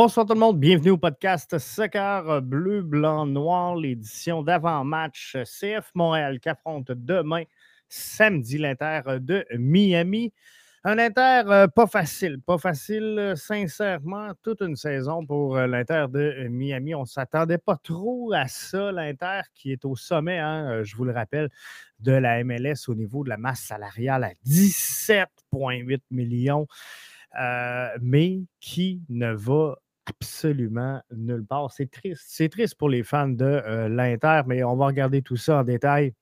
Bonsoir tout le monde, bienvenue au podcast Soccer Bleu, Blanc, Noir, l'édition d'avant-match CF Montréal qui affronte demain, samedi, l'Inter de Miami. Un Inter euh, pas facile, pas facile, euh, sincèrement, toute une saison pour euh, l'Inter de Miami. On ne s'attendait pas trop à ça, l'Inter qui est au sommet, hein, je vous le rappelle, de la MLS au niveau de la masse salariale à 17,8 millions. Mais qui ne va absolument nulle part. C'est triste. C'est triste pour les fans de euh, l'Inter, mais on va regarder tout ça en détail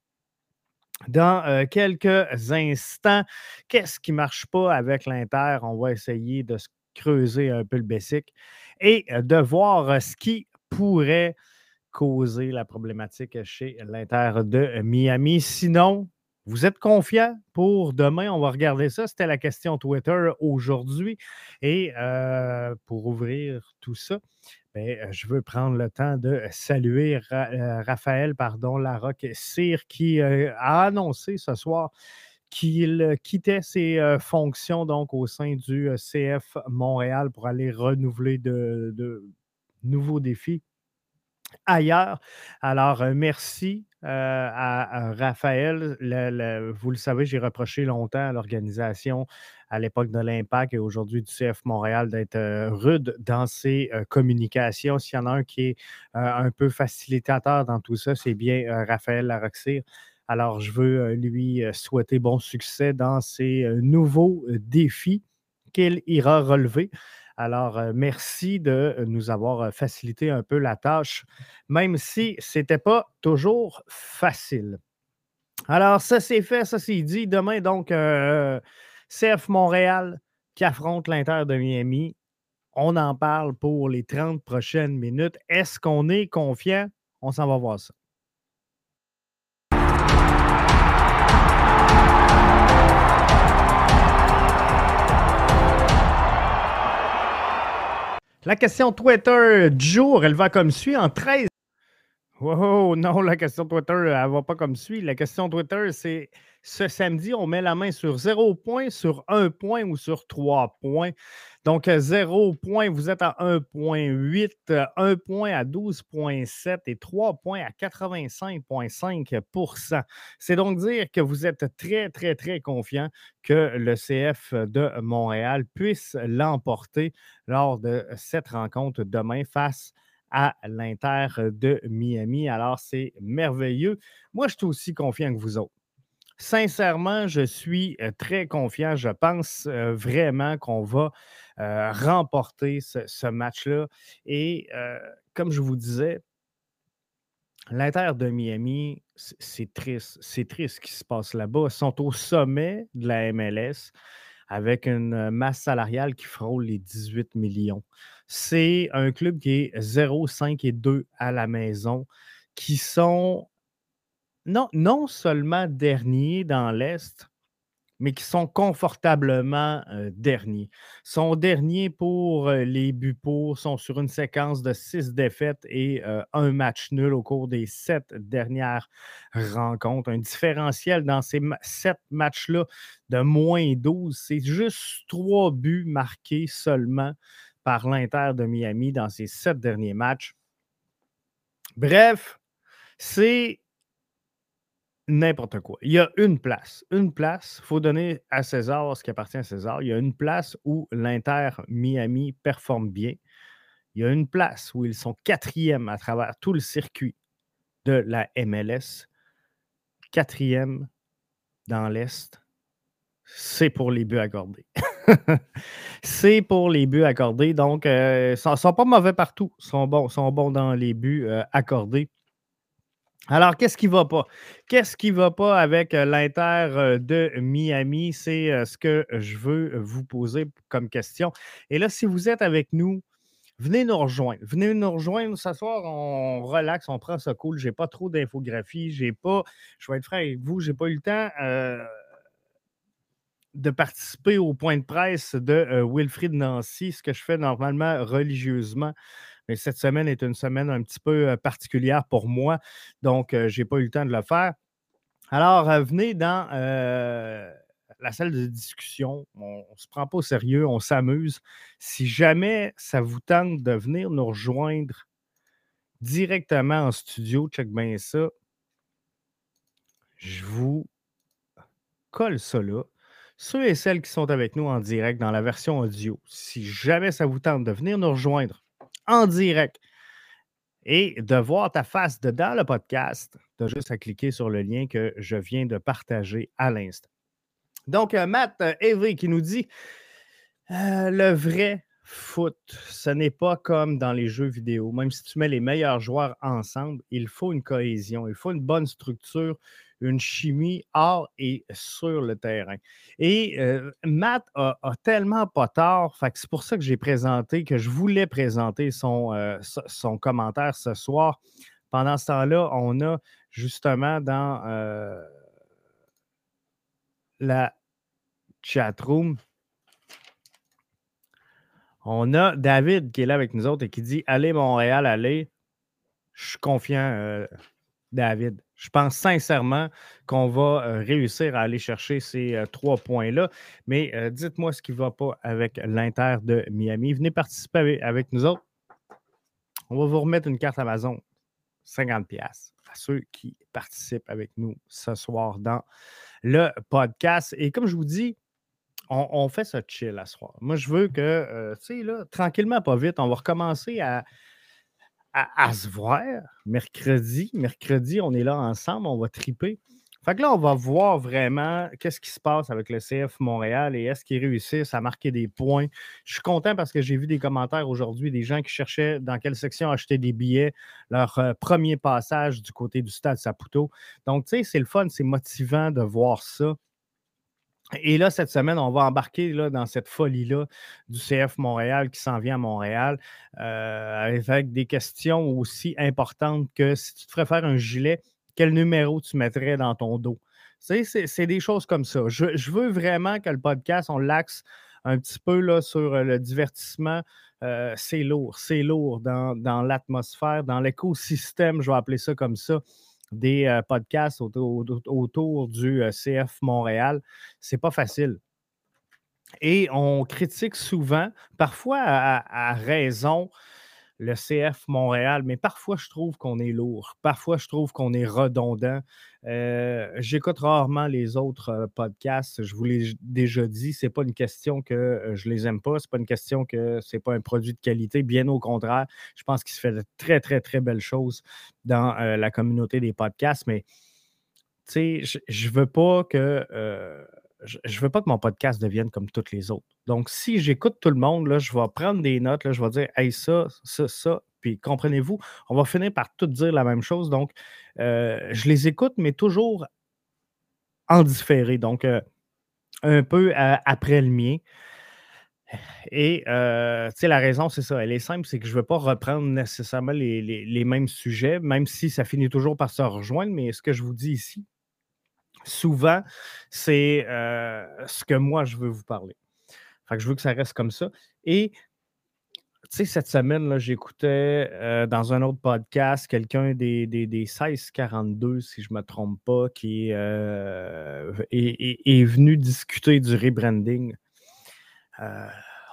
dans euh, quelques instants. Qu'est-ce qui ne marche pas avec l'Inter? On va essayer de se creuser un peu le basic et de voir ce qui pourrait causer la problématique chez l'Inter de Miami. Sinon, vous êtes confiant pour demain? On va regarder ça. C'était la question Twitter aujourd'hui. Et euh, pour ouvrir tout ça, ben, euh, je veux prendre le temps de saluer euh, Raphaël pardon, Larocque Cyr qui a annoncé ce soir qu'il quittait ses fonctions donc au sein du CF Montréal pour aller renouveler de nouveaux défis ailleurs. Alors, merci à, Raphaël. vous le savez, j'ai reproché longtemps à l'organisation à l'époque de l'Impact et aujourd'hui du CF Montréal d'être rude dans ses communications. S'il y en a un qui est un peu facilitateur dans tout ça, c'est bien Raphaël Laroxir. Alors, je veux lui souhaiter bon succès dans ses nouveaux défis qu'il ira relever. Alors, euh, merci de euh, nous avoir euh, facilité un peu la tâche, même si ce n'était pas toujours facile. Alors, ça c'est fait, ça c'est dit. Demain, donc, CF Montréal qui affronte l'Inter de Miami. On en parle pour les 30 prochaines minutes. Est-ce qu'on est confiant? On s'en va voir ça. La question Twitter du jour, elle va comme suit en 13. Oh non, la question Twitter, elle va pas comme suit. La question Twitter, c'est ce samedi, on met la main sur 0 points, sur 1 point ou sur 3 points. Donc, 0 points, vous êtes à 1,8, 1 point à 12,7 et 3 points à 85,5% C'est donc dire que vous êtes très, très, très confiant que le CF de Montréal puisse l'emporter lors de cette rencontre demain face à l'Inter de Miami. Alors, c'est merveilleux. Moi, je suis aussi confiant que vous autres. Sincèrement, je suis très confiant. Je pense vraiment qu'on va remporter ce, match-là. Et comme je vous disais, l'Inter de Miami, c'est triste. C'est triste ce qui se passe là-bas. Ils sont au sommet de la MLS avec une masse salariale qui frôle les 18 millions. C'est un club qui est 0, 5 et 2 à la maison, qui sont non, non seulement derniers dans l'Est, mais qui sont confortablement derniers. Sont derniers pour les buts pour, sont sur une séquence de six défaites et un match nul au cours des sept dernières rencontres. Un différentiel dans ces sept matchs-là de moins 12. C'est juste trois buts marqués seulement par l'Inter de Miami dans ces sept derniers matchs. Bref, c'est n'importe quoi. Il y a une place. Une place, il faut donner à César ce qui appartient à César. Il y a une place où l'Inter Miami performe bien. Il y a une place où ils sont quatrième à travers tout le circuit de la MLS. Quatrième dans l'Est. C'est pour les buts accordés. c'est pour les buts accordés. Donc, euh, ils ne sont, pas mauvais partout. Ils sont bons, sont bons dans les buts euh, accordés. Alors, qu'est-ce qui ne va pas? Qu'est-ce qui ne va pas avec euh, l'Inter euh, de Miami? C'est euh, ce que je veux vous poser comme question. Et là, si vous êtes avec nous, venez nous rejoindre. Venez nous rejoindre ce soir, on relaxe, on prend ça cool. Je n'ai pas trop d'infographie. J'ai pas, je vais être franc avec vous, je n'ai pas eu le temps de participer au point de presse de Wilfried Nancy, ce que je fais normalement religieusement mais cette semaine est une semaine un petit peu particulière pour moi, donc je n'ai pas eu le temps de le faire. Alors, venez dans la salle de discussion. On ne se prend pas au sérieux, on s'amuse. Si jamais ça vous tente de venir nous rejoindre directement en studio, check bien ça. Je vous colle ça là. Ceux et celles qui sont avec nous en direct dans la version audio, si jamais ça vous tente de venir nous rejoindre en direct et de voir ta face dedans le podcast, tu as juste à cliquer sur le lien que je viens de partager à l'instant. Donc, euh, Matt euh, qui nous dit euh, le vrai foot, ce n'est pas comme dans les jeux vidéo. Même si tu mets les meilleurs joueurs ensemble, il faut une cohésion, il faut une bonne structure, une chimie hors et sur le terrain. Et euh, Matt a, tellement pas tort, c'est pour ça que j'ai présenté, que je voulais présenter son, euh, son commentaire ce soir. Pendant ce temps-là, on a justement dans euh, la chat room, on a David qui est là avec nous autres et qui dit Allez, Montréal, allez. Je suis confiant, David. Je pense sincèrement qu'on va euh, réussir à aller chercher ces euh, trois points-là. Mais euh, dites-moi ce qui ne va pas avec l'Inter de Miami. Venez participer avec, nous autres. On va vous remettre une carte Amazon, 50$ à ceux qui participent avec nous ce soir dans le podcast. Et comme je vous dis, on, fait ça chill à ce soir. Moi, je veux que, tu sais, là, tranquillement, pas vite, on va recommencer à à, se voir mercredi. Mercredi, on est là ensemble, on va triper. Fait que là, on va voir vraiment qu'est-ce qui se passe avec le CF Montréal et est-ce qu'ils réussissent à marquer des points. Je suis content parce que j'ai vu des commentaires aujourd'hui des gens qui cherchaient dans quelle section acheter des billets, leur euh, premier passage du côté du stade Saputo. Donc, tu sais, c'est le fun, c'est motivant de voir ça. Et là, cette semaine, on va embarquer là, dans cette folie-là du CF Montréal qui s'en vient à Montréal euh, avec des questions aussi importantes que si tu te ferais faire un gilet, quel numéro tu mettrais dans ton dos? C'est des choses comme ça. Je, veux vraiment que le podcast, on l'axe un petit peu là, sur euh, le divertissement. Euh, c'est lourd, c'est lourd dans, dans l'atmosphère, dans l'écosystème, je vais appeler ça comme ça des euh, podcasts autour, du euh, CF Montréal. C'est pas facile. Et on critique souvent, parfois à raison, le CF Montréal, mais parfois je trouve qu'on est lourd, parfois je trouve qu'on est redondant. Euh, j'écoute rarement les autres podcasts, je vous l'ai déjà dit, c'est pas une question que je les aime pas, c'est pas une question que c'est pas un produit de qualité, bien au contraire, je pense qu'il se fait de très très très belles choses dans la communauté des podcasts, mais tu sais, je, ne veux pas que je ne veux pas que mon podcast devienne comme tous les autres. Donc, si j'écoute tout le monde, là, je vais prendre des notes, là, je vais dire, hey, ça, ça, ça. Puis, comprenez-vous, on va finir par tout dire la même chose. Donc, euh, je les écoute, mais toujours en différé. Donc, euh, un peu euh, après le mien. Et, la raison, c'est ça. Elle est simple, c'est que je ne veux pas reprendre nécessairement les, les, mêmes sujets, même si ça finit toujours par se rejoindre. Mais ce que je vous dis ici, souvent, c'est ce que moi, je veux vous parler. Fait je veux que ça reste comme ça. Et tu sais, cette semaine, j'écoutais dans un autre podcast quelqu'un des, des, 1642, si je ne me trompe pas, qui est, venu discuter du rebranding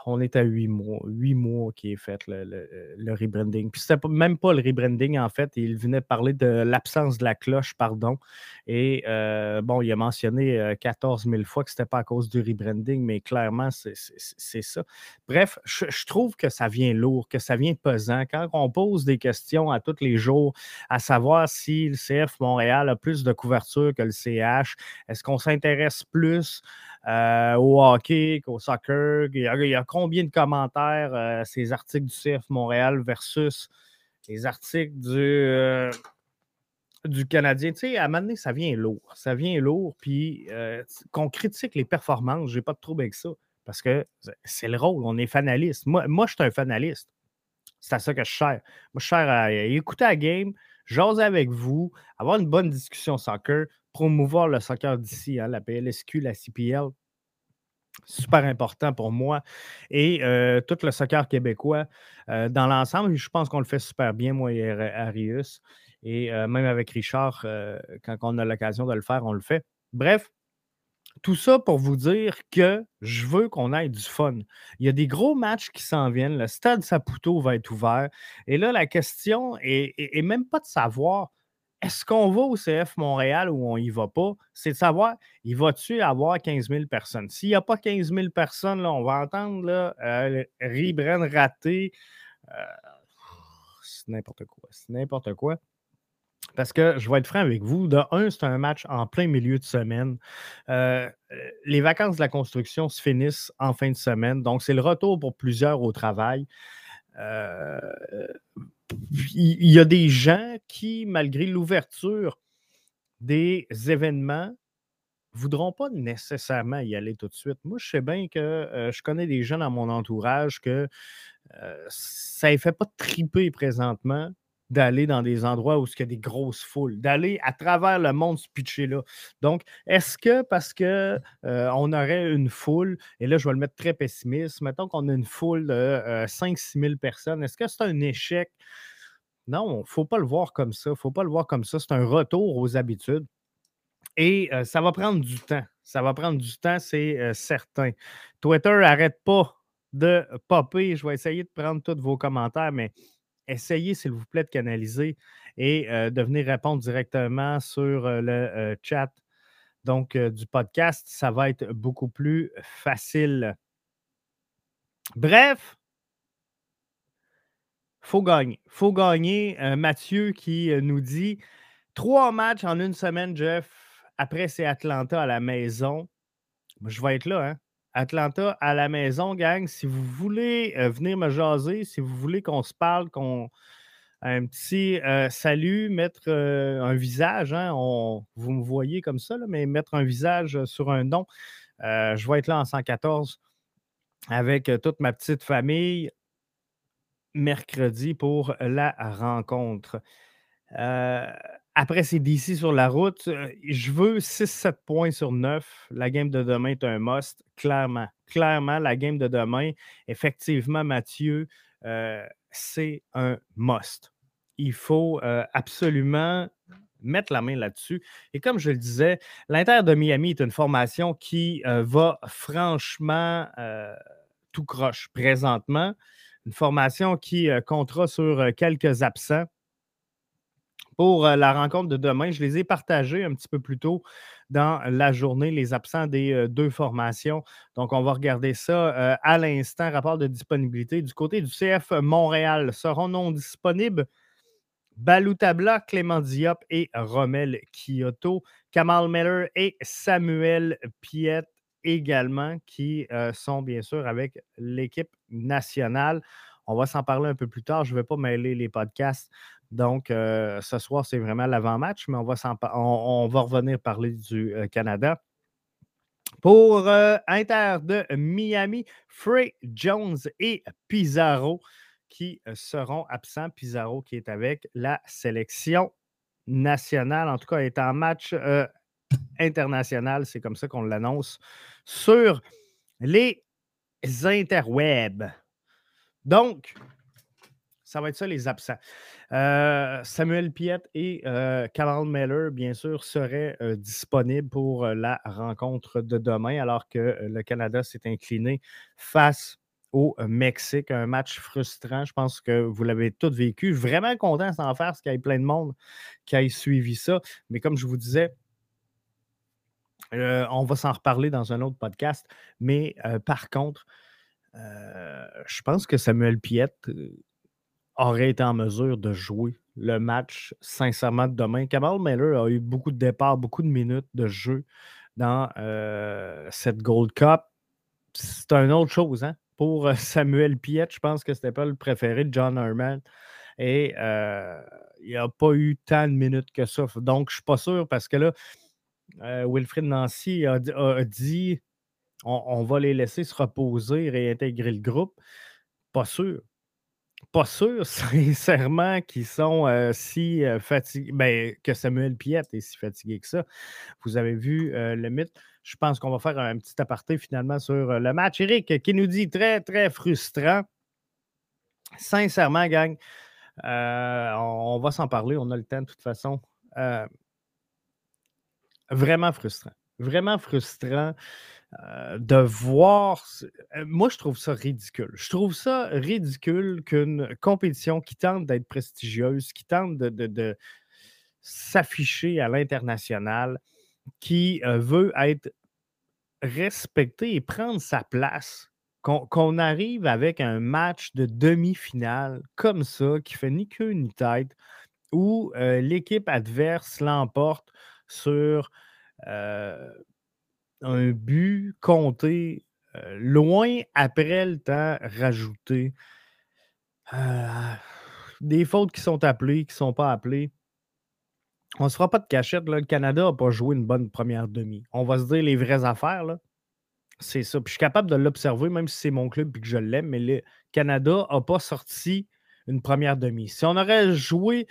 on est à huit mois, huit mois qui est fait le, rebranding. Puis c'était même pas le rebranding, en fait. Il venait parler de l'absence de la cloche, pardon. Et euh, bon, il a mentionné 14 euh, 000 fois que c'était pas à cause du rebranding, mais clairement, c'est ça. Bref, je, trouve que ça vient lourd, que ça vient pesant. Quand on pose des questions à tous les jours, à savoir si le CF Montréal a plus de couverture que le CH, est-ce qu'on s'intéresse plus euh, au hockey, au soccer. Il y, a, combien de commentaires euh, ces articles du CF Montréal versus les articles du, euh, du Canadien? Tu sais, à un moment donné, ça vient lourd. Ça vient lourd. Puis qu'on critique les performances, j'ai pas de trouble avec ça. Parce que c'est le rôle, on est fanaliste. Moi, moi je suis un fanaliste. C'est à ça que je cherche. Moi, je cherche à écouter la game, jaser avec vous, avoir une bonne discussion soccer, promouvoir le soccer d'ici, hein, la PLSQ, la CPL. Super important pour moi. Et euh, tout le soccer québécois euh, dans l'ensemble, je pense qu'on le fait super bien, moi et Arius. Et euh, même avec Richard, quand on a l'occasion de le faire, on le fait. Bref, tout ça pour vous dire que je veux qu'on ait du fun. Il y a des gros matchs qui s'en viennent. Le stade Saputo va être ouvert. Et là, la question est, même pas de savoir est-ce qu'on va au CF Montréal ou on y va pas? C'est de savoir, il va-tu avoir 15 000 personnes? S'il n'y a pas 15 000 personnes, là, on va entendre là, euh, Ribren raté. Euh, c'est n'importe quoi. C'est n'importe quoi. Parce que je vais être franc avec vous. De un, c'est un match en plein milieu de semaine. Euh, les vacances de la construction se finissent en fin de semaine. Donc, c'est le retour pour plusieurs au travail. Euh, il y a des gens qui, malgré l'ouverture des événements, ne voudront pas nécessairement y aller tout de suite. Moi, je sais bien que euh, je connais des gens dans mon entourage que ça ne fait pas triper présentement d'aller dans des endroits où il y a des grosses foules, d'aller à travers le monde se pitcher là. Donc, est-ce que parce qu'on euh, aurait une foule, et là, je vais le mettre très pessimiste, mettons qu'on a une foule de 5-6 euh, 000 personnes, est-ce que c'est un échec? Non, il ne faut pas le voir comme ça. Il ne faut pas le voir comme ça. C'est un retour aux habitudes. Et euh, ça va prendre du temps. Ça va prendre du temps, c'est certain. Twitter n'arrête pas de popper. Je vais essayer de prendre tous vos commentaires, mais essayez, s'il vous plaît, de canaliser et de venir répondre directement sur le chat donc, du podcast. Ça va être beaucoup plus facile. Bref, faut gagner. faut gagner. Mathieu qui nous dit trois matchs en une semaine, Jeff. Après, c'est Atlanta à la maison. Je vais être là, hein? Atlanta à la maison, gang. Si vous voulez euh, venir me jaser, si vous voulez qu'on se parle, qu'on un petit euh, salut, mettre euh, un visage, hein, vous me voyez comme ça, mais mettre un visage sur un nom. je vais être là en 114 avec toute ma petite famille mercredi pour la rencontre. Après, c'est d'ici sur la route. Euh, je veux 6-7 points sur 9. La game de demain est un must, clairement. Clairement, la game de demain, effectivement, Mathieu, euh, c'est un must. Il faut euh, absolument mettre la main là-dessus. Et comme je le disais, l'Inter de Miami est une formation qui va franchement tout croche présentement. Une formation qui comptera sur quelques absents pour euh, la rencontre de demain. Je les ai partagés un petit peu plus tôt dans la journée, les absents des euh, deux formations. Donc, on va regarder ça euh, à l'instant. Rapport de disponibilité du côté du CF Montréal seront non disponibles. Baloutabla, Clément Diop et Romel Kyoto. Kamal Miller et Samuel Piet également, qui sont bien sûr avec l'équipe nationale. On va s'en parler un peu plus tard. Je ne vais pas mêler les podcasts donc, euh, ce soir, c'est vraiment l'avant-match, mais on va, revenir parler du euh, Canada. Pour euh, Inter de Miami, Frey Jones et Pizarro qui seront absents. Pizarro qui est avec la sélection nationale, en tout cas, est en match international, c'est comme ça qu'on l'annonce, sur les interwebs. Donc, ça va être ça, les absents. Euh, Samuel Piet et euh, Carl Meller, bien sûr, seraient euh, disponibles pour la rencontre de demain, alors que le Canada s'est incliné face au Mexique. Un match frustrant. Je pense que vous l'avez tous vécu. Vraiment content d'en faire, parce qu'il y ait plein de monde qui ait suivi ça. Mais comme je vous disais, on va s'en reparler dans un autre podcast. Mais par contre, je pense que Samuel Piet aurait été en mesure de jouer le match sincèrement de demain. Kamal Miller a eu beaucoup de départs, beaucoup de minutes de jeu dans euh, cette Gold Cup. C'est une autre chose. Hein? Pour euh, Samuel Piet, je pense que ce n'était pas le préféré de John Herman. Et euh, il n'y a pas eu tant de minutes que ça. Donc, je ne suis pas sûr parce que là, Wilfrid Nancy a, dit on, va les laisser se reposer, réintégrer le groupe. Pas sûr pas sûr, sincèrement, qu'ils sont euh, si euh, fatigués, ben, que Samuel Piette est si fatigué que ça. Vous avez vu euh, le mythe. Je pense qu'on va faire un petit aparté finalement sur le match. Eric qui nous dit très, très frustrant. Sincèrement, gang, on, va s'en parler. On a le temps de toute façon. vraiment frustrant. vraiment frustrant de voir. Moi, je trouve ça ridicule. Je trouve ça ridicule qu'une compétition qui tente d'être prestigieuse, qui tente de, s'afficher à l'international, qui veut être respectée et prendre sa place, qu'on arrive avec un match de demi-finale comme ça, qui fait ni queue ni tête, où l'équipe adverse l'emporte sur un but compté loin après le temps rajouté. des fautes qui sont appelées, qui ne sont pas appelées. On ne se fera pas de cachette. Le Canada n'a pas joué une bonne première demi. On va se dire les vraies affaires. C'est ça. Puis je suis capable de l'observer, même si c'est mon club et que je l'aime, mais le Canada n'a pas sorti une première demi. Si on aurait joué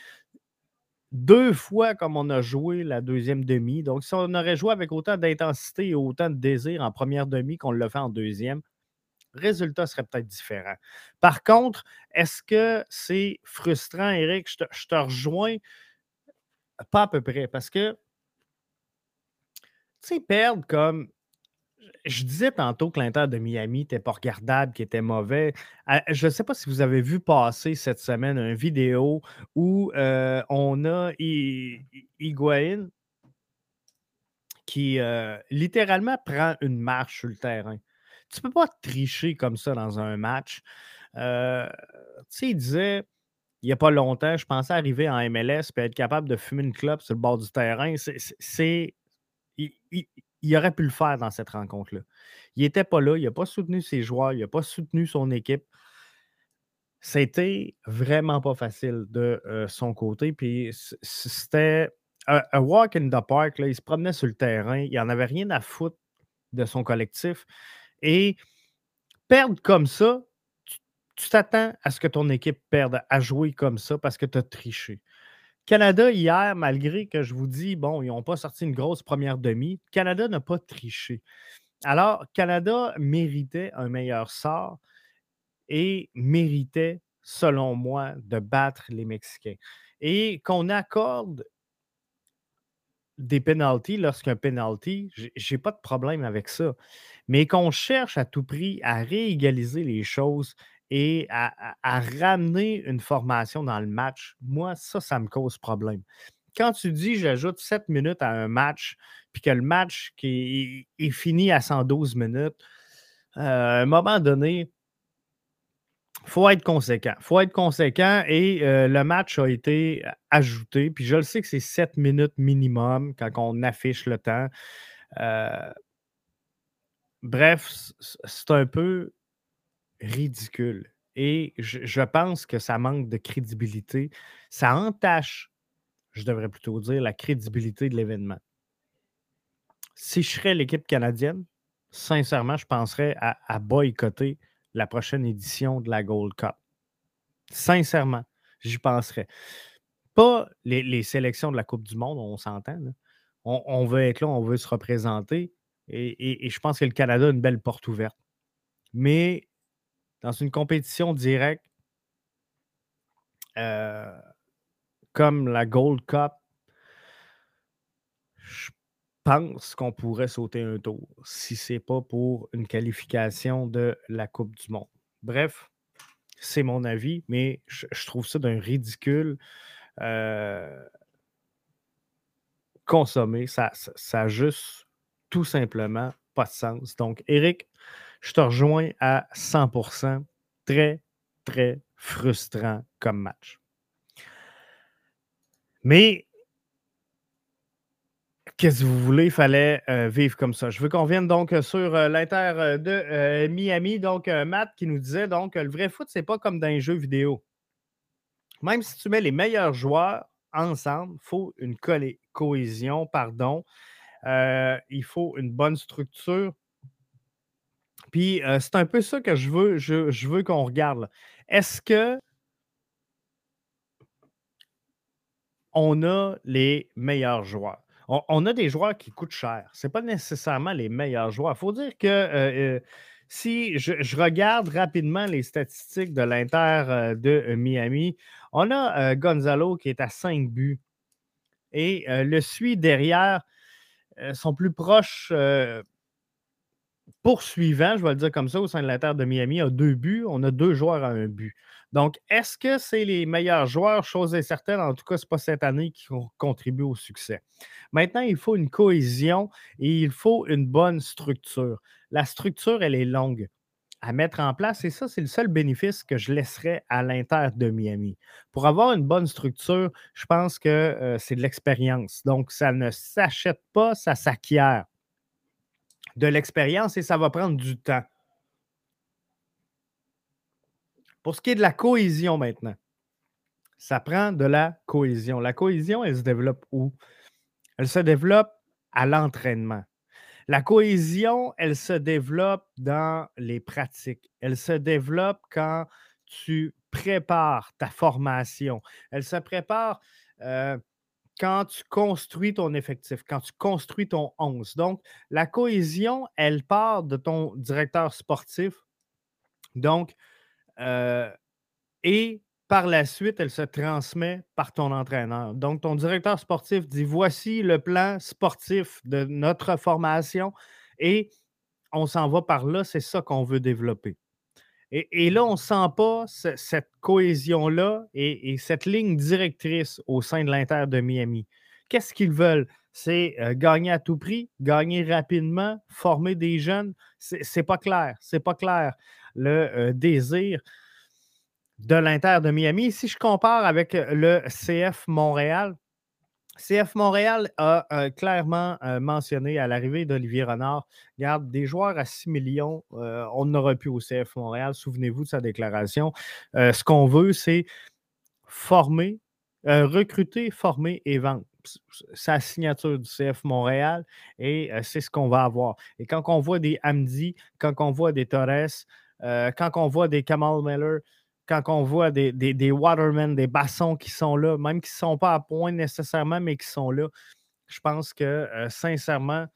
deux fois comme on a joué la deuxième demi. Donc, si on aurait joué avec autant d'intensité et autant de désir en première demi qu'on l'a fait en deuxième, le résultat serait peut-être différent. Par contre, est-ce que c'est frustrant, Eric? Je te, je te, rejoins pas à peu près parce que, tu sais, perdre comme je disais tantôt que l'Inter de Miami n'était pas regardable, qu'il était mauvais. Ah, je ne sais pas si vous avez vu passer cette semaine une vidéo où euh, on a Higuain qui euh, littéralement prend une marche sur le terrain. Tu ne peux pas tricher comme ça dans un match. Euh, tu sais, il disait, il n'y a pas longtemps, je pensais arriver en MLS et être capable de fumer une clope sur le bord du terrain. C'est aurait pu le faire dans cette rencontre-là. Il n'était pas là, il n'a pas soutenu ses joueurs, il n'a pas soutenu son équipe. C'était vraiment pas facile de euh, son côté. Puis c'était un, walk in the park. Là, il se promenait sur le terrain. Il n'en avait rien à foutre de son collectif. Et perdre comme ça, tu t'attends à ce que ton équipe perde, à jouer comme ça parce que tu as triché. Canada, hier, malgré que je vous dis, bon, ils n'ont pas sorti une grosse première demi, Canada n'a pas triché. Alors, Canada méritait un meilleur sort et méritait, selon moi, de battre les Mexicains. Et qu'on accorde des pénalties lorsqu'un penalty, j'ai pas de problème avec ça. Mais qu'on cherche à tout prix à réégaliser les choses et à, ramener une formation dans le match, moi, ça, ça me cause problème. Quand tu dis j'ajoute 7 minutes à un match, puis que le match qui est, fini à 112 minutes, euh, à un moment donné, il faut être conséquent. Il faut être conséquent et euh, le match a été ajouté. Puis je le sais que c'est 7 minutes minimum quand on affiche le temps. Euh, bref, c'est un peu ridicule. Et je, pense que ça manque de crédibilité. Ça entache, je devrais plutôt dire, la crédibilité de l'événement. Si je serais l'équipe canadienne, sincèrement, je penserais à, boycotter la prochaine édition de la Gold Cup. Sincèrement, j'y penserais. Pas les, sélections de la Coupe du Monde, on s'entend. On, veut être là, on veut se représenter. Et, et, je pense que le Canada a une belle porte ouverte. Mais dans une compétition directe euh, comme la Gold Cup, je pense qu'on pourrait sauter un tour si ce n'est pas pour une qualification de la Coupe du Monde. Bref, c'est mon avis, mais je, trouve ça d'un ridicule euh, consommé. Ça n'a juste tout simplement pas de sens. Donc, Eric, je te rejoins à 100%. Très, très frustrant comme match. Mais qu'est-ce que vous voulez, il fallait euh, vivre comme ça. Je veux qu'on vienne donc sur euh, l'Inter euh, de Miami. Donc, Matt qui nous disait donc le vrai foot, c'est pas comme dans un jeu vidéo. Même si tu mets les meilleurs joueurs ensemble, il faut une cohésion, pardon. il faut une bonne structure. Puis c'est un peu ça que je veux, je, veux qu'on regarde. Est-ce que on a les meilleurs joueurs? On, a des joueurs qui coûtent cher. Ce n'est pas nécessairement les meilleurs joueurs. Il faut dire que si je, regarde rapidement les statistiques de l'Inter de Miami, on a Gonzalo qui est à 5 buts et le suit derrière sont plus proches poursuivants, je vais le dire comme ça, au sein de l'Inter de Miami, a deux buts. On a deux joueurs à un but. Donc, est-ce que c'est les meilleurs joueurs? Chose est certaine, en tout cas, ce n'est pas cette année qui contribue au succès. Maintenant, il faut une cohésion et il faut une bonne structure. La structure, elle est longue à mettre en place et ça, c'est le seul bénéfice que je laisserais à l'Inter de Miami. Pour avoir une bonne structure, je pense que euh, c'est de l'expérience. Donc, ça ne s'achète pas, ça s'acquiert. De l'expérience et ça va prendre du temps. Pour ce qui est de la cohésion maintenant, ça prend de la cohésion. La cohésion, elle se développe où? Elle se développe à l'entraînement. La cohésion, elle se développe dans les pratiques. Elle se développe quand tu prépares ta formation. Elle se prépare euh, quand tu construis ton effectif, quand tu construis ton 11. Donc, la cohésion, elle part de ton directeur sportif. Donc, euh, et par la suite, elle se transmet par ton entraîneur. Donc, ton directeur sportif dit voici le plan sportif de notre formation et on s'en va par là, c'est ça qu'on veut développer. Et, là, on ne sent pas cette cohésion-là et, cette ligne directrice au sein de l'Inter de Miami. Qu'est-ce qu'ils veulent? C'est euh, gagner à tout prix, gagner rapidement, former des jeunes. C'est pas clair. C'est pas clair. Le euh, désir de l'Inter de Miami. Si je compare avec le CF Montréal, CF Montréal a euh, clairement euh, mentionné à l'arrivée d'Olivier Renard, garde des joueurs à 6 millions, on n'aura plus au CF Montréal. Souvenez-vous de sa déclaration. ce qu'on veut, c'est former, recruter, former et vendre. Sa signature du CF Montréal et c'est ce qu'on va avoir. Et quand on voit des Hamdi, quand on voit des Torres, quand on voit des Kamal Miller, quand on voit des, Watermen, des Bassons qui sont là, même qui ne sont pas à point nécessairement, mais qui sont là, je pense que euh, sincèrement,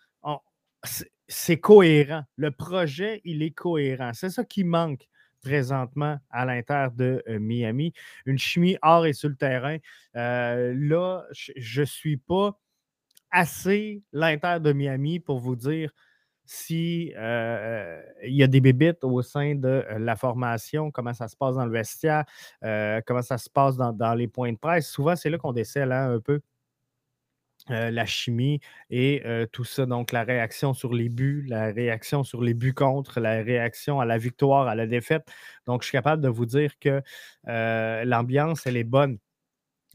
c'est cohérent. Le projet, il est cohérent. C'est ça qui manque présentement à l'Inter de euh, Miami. Une chimie hors et sur le terrain. Euh, là, je ne suis pas assez l'Inter de Miami pour vous dire si euh, il y a des bébites au sein de euh, la formation, comment ça se passe dans le vestiaire, euh, comment ça se passe dans, les points de presse. Souvent, c'est là qu'on décèle hein, un peu la chimie et tout ça. Donc, la réaction sur les buts, la réaction sur les buts contre, la réaction à la victoire, à la défaite. Donc, je suis capable de vous dire que l'ambiance, elle est bonne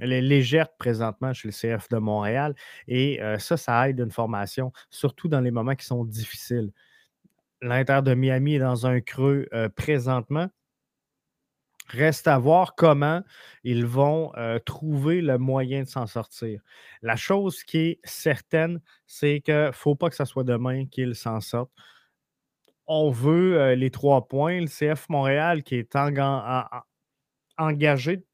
elle est légère présentement chez le CF de Montréal et ça, ça aide une formation, surtout dans les moments qui sont difficiles. L'Inter de Miami est dans un creux présentement. Reste à voir comment ils vont trouver le moyen de s'en sortir. La chose qui est certaine, c'est qu'il ne faut pas que ce soit demain qu'ils s'en sortent. On veut les trois points. Le CF Montréal qui est engagé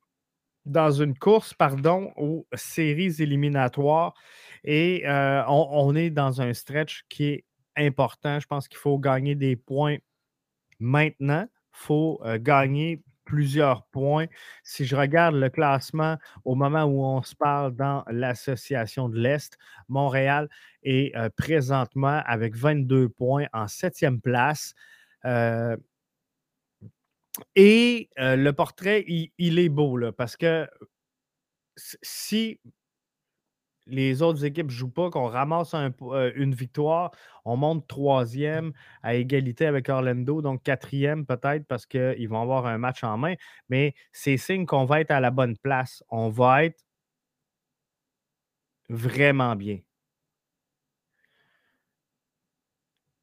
dans une course, pardon, aux séries éliminatoires. Et euh, on, est dans un stretch qui est important. Je pense qu'il faut gagner des points maintenant. Il faut euh, gagner plusieurs points. Si je regarde le classement au moment où on se parle dans l'association de l'Est, Montréal est euh, présentement avec 22 points en septième place. Et le portrait, il, est beau, là, parce que si les autres équipes ne jouent pas, qu'on ramasse une victoire, on monte troisième à égalité avec Orlando, donc quatrième peut-être parce qu'ils vont avoir un match en main, mais c'est signe qu'on va être à la bonne place. On va être vraiment bien.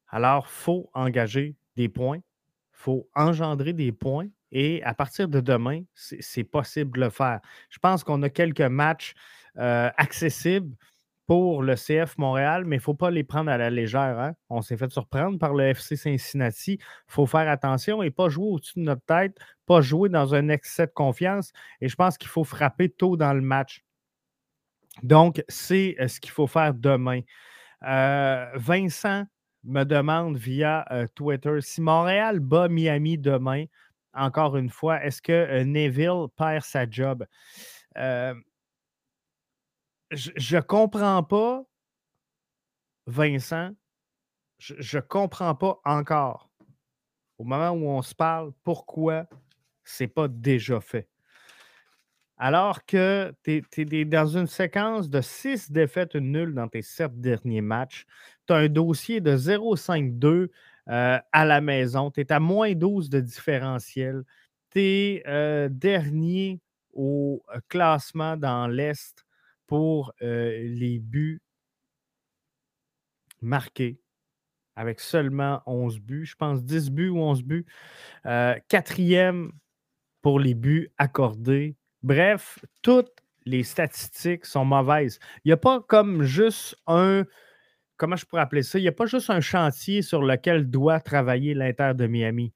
Alors, il faut engager des points faut engendrer des points et à partir de demain, c'est possible de le faire. Je pense qu'on a quelques matchs euh, accessibles pour le CF Montréal, mais il ne faut pas les prendre à la légère. Hein. On s'est fait surprendre par le FC Cincinnati. Il faut faire attention et pas jouer au-dessus de notre tête, pas jouer dans un excès de confiance. Et je pense qu'il faut frapper tôt dans le match. Donc, c'est euh, ce qu'il faut faire demain. Euh, Vincent me demande via euh, Twitter si Montréal bat Miami demain, encore une fois, est-ce que euh, Neville perd sa job? Euh, je ne comprends pas Vincent, je ne comprends pas encore, au moment où on se parle, pourquoi c'est pas déjà fait. Alors que tu es, dans une séquence de six défaites nulles dans tes sept derniers matchs, tu as un dossier de 0-5-2 euh, à la maison, tu es à moins 12 de différentiel, tu es euh, dernier au euh, classement dans l'Est pour les buts marqués avec seulement 11 buts, je pense 10 buts ou 11 buts. quatrième pour les buts accordés. Bref, toutes les statistiques sont mauvaises. Il n'y a pas comme juste un, comment je pourrais appeler ça, il n'y a pas juste un chantier sur lequel doit travailler l'Inter de Miami.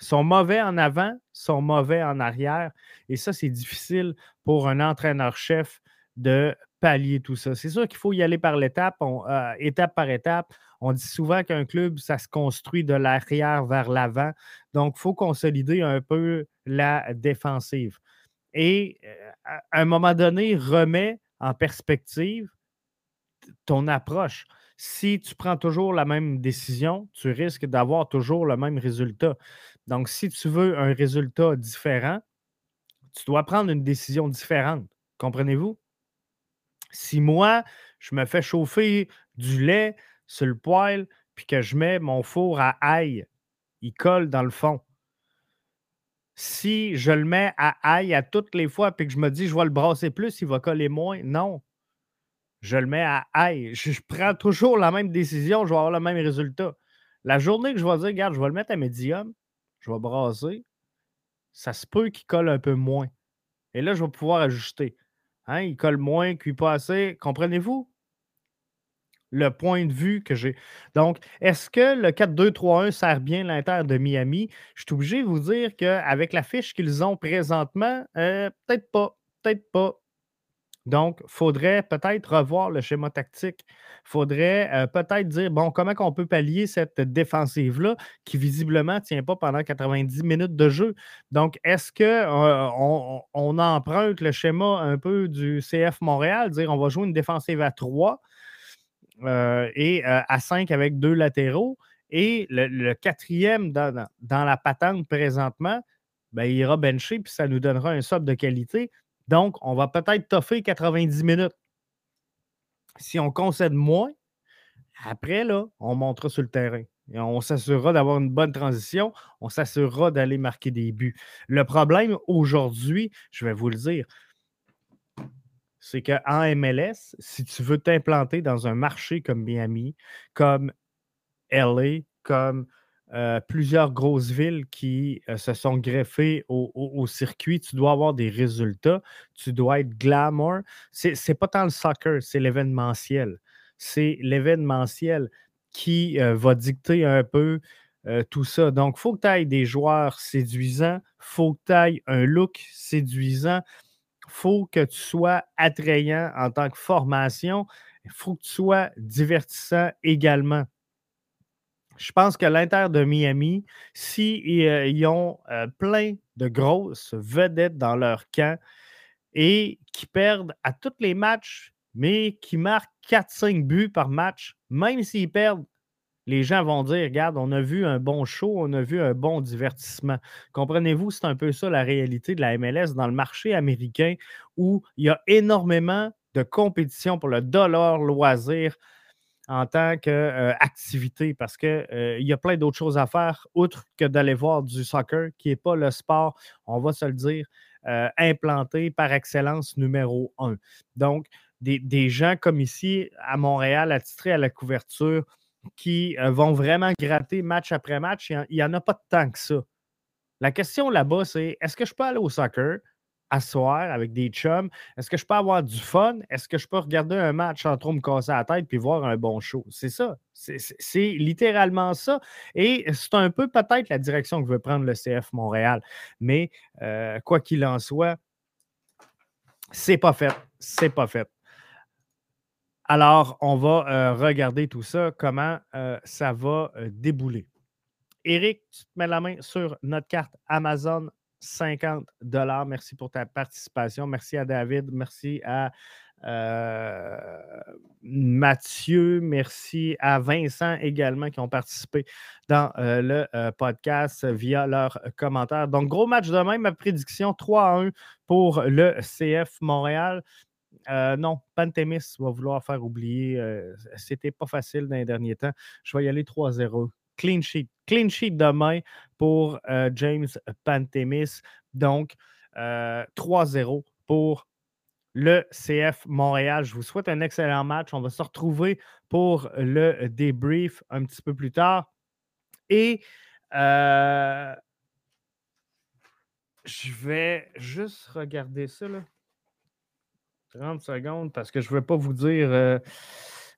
Ils sont mauvais en avant, sont mauvais en arrière. Et ça, c'est difficile pour un entraîneur-chef de pallier tout ça. C'est sûr qu'il faut y aller par l'étape, euh, étape par étape. On dit souvent qu'un club, ça se construit de l'arrière vers l'avant. Donc, il faut consolider un peu la défensive. Et euh, à un moment donné, remets en perspective ton approche. Si tu prends toujours la même décision, tu risques d'avoir toujours le même résultat. Donc, si tu veux un résultat différent, tu dois prendre une décision différente. Comprenez-vous? Si moi, je me fais chauffer du lait sur le poêle, puis que je mets mon four à ail, il colle dans le fond. Si je le mets à ail à toutes les fois, puis que je me dis je vais le brasser plus, il va coller moins, non. Je le mets à ail. Je, prends toujours la même décision, je vais avoir le même résultat. La journée que je vais dire, regarde, je vais le mettre à médium, je vais brasser, ça se peut qu'il colle un peu moins. Et là, je vais pouvoir ajuster. Hein, il colle moins, cuit pas assez. Comprenez-vous? Le point de vue que j'ai. Donc, est-ce que le 4-2-3-1 sert bien l'Inter de Miami? Je suis obligé de vous dire qu'avec la fiche qu'ils ont présentement, euh, peut-être pas. Peut-être pas. Donc, faudrait peut-être revoir le schéma tactique. Il faudrait euh, peut-être dire, bon, comment on peut pallier cette défensive-là qui visiblement ne tient pas pendant 90 minutes de jeu? Donc, est-ce qu'on euh, on, emprunte le schéma un peu du CF Montréal, dire on va jouer une défensive à 3 euh, et à 5 avec deux latéraux, et le, quatrième dans, la patente présentement, ben, il ira bencher, puis ça nous donnera un sub de qualité. Donc, on va peut-être toffer 90 minutes. Si on concède moins, après, là, on montera sur le terrain. Et on s'assurera d'avoir une bonne transition. On s'assurera d'aller marquer des buts. Le problème aujourd'hui, je vais vous le dire, c'est qu'en MLS, si tu veux t'implanter dans un marché comme Miami, comme LA, comme euh, plusieurs grosses villes qui euh, se sont greffées au, circuit. Tu dois avoir des résultats. Tu dois être glamour. C'est n'est pas tant le soccer, c'est l'événementiel. C'est l'événementiel qui euh, va dicter un peu tout ça. Donc, il faut que tu ailles des joueurs séduisants. Il faut que tu ailles un look séduisant. Faut que tu sois attrayant en tant que formation. Il faut que tu sois divertissant également je pense que l'Inter de Miami, s'ils euh, ont euh, plein de grosses vedettes dans leur camp et qui perdent à tous les matchs, mais qui marquent 4-5 buts par match, même s'ils perdent, les gens vont dire Regarde, on a vu un bon show, on a vu un bon divertissement. Comprenez-vous, c'est un peu ça la réalité de la MLS dans le marché américain où il y a énormément de compétition pour le dollar loisir en tant qu'activité parce qu'il il y a plein d'autres choses à faire, outre que d'aller voir du soccer, qui n'est pas le sport, on va se le dire, implanté par excellence numéro un. Donc, des, gens comme ici à Montréal, attitrés à la couverture, qui vont vraiment gratter match après match, il n'y en, a pas tant que ça. La question là-bas, c'est est-ce que je peux aller au soccer? asseoir avec des chums? Est-ce que je peux avoir du fun? Est-ce que je peux regarder un match sans trop me casser la tête puis voir un bon show? C'est ça. C'est littéralement ça. Et c'est un peu peut-être la direction que veut prendre le CF Montréal. Mais euh, quoi qu'il en soit, c'est pas fait. C'est pas fait. Alors, on va euh, regarder tout ça, comment euh, ça va débouler. Eric, tu te mets la main sur notre carte Amazon 50 dollars. Merci pour ta participation. Merci à David. Merci à Mathieu, merci à Vincent également qui ont participé dans le podcast via leurs commentaires. Donc, gros match demain, ma prédiction 3 à 1 pour le CF Montréal. Non, Pantémis va vouloir faire oublier. C'était pas facile dans les derniers temps. Je vais y aller 3-0. Clean sheet. Clean sheet demain pour James Pantémis. Donc, 3-0 pour le CF Montréal. Je vous souhaite un excellent match. On va se retrouver pour le débrief un petit peu plus tard. Et euh, je vais juste regarder ça. Là. 30 secondes parce que je ne veux pas vous dire euh,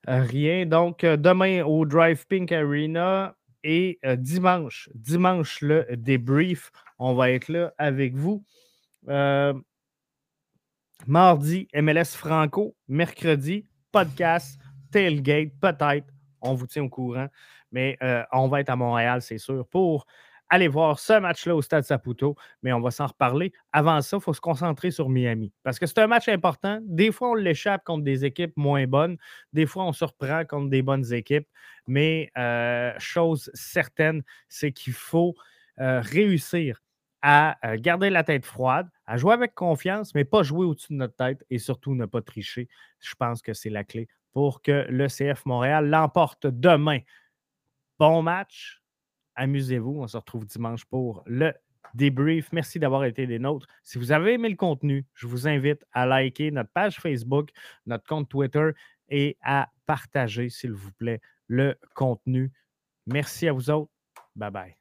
rien. Donc, euh, demain au Drive Pink Arena et dimanche, dimanche le débrief, on va être là avec vous. Mardi, MLS Franco. Mercredi, podcast, tailgate, peut-être. On vous tient au courant. Mais euh, on va être à Montréal, c'est sûr, pour aller voir ce match-là au Stade Saputo. Mais on va s'en reparler. Avant ça, il faut se concentrer sur Miami. Parce que c'est un match important. Des fois, on l'échappe contre des équipes moins bonnes. Des fois, on se reprend contre des bonnes équipes. Mais euh, chose certaine, c'est qu'il faut euh, réussir à garder la tête froide, à jouer avec confiance, mais pas jouer au-dessus de notre tête et surtout ne pas tricher. Je pense que c'est la clé pour que le CF Montréal l'emporte demain. Bon match. Amusez-vous. On se retrouve dimanche pour le débrief. Merci d'avoir été des nôtres. Si vous avez aimé le contenu, je vous invite à liker notre page Facebook, notre compte Twitter et à partager, s'il vous plaît, le contenu. Merci à vous autres. Bye bye.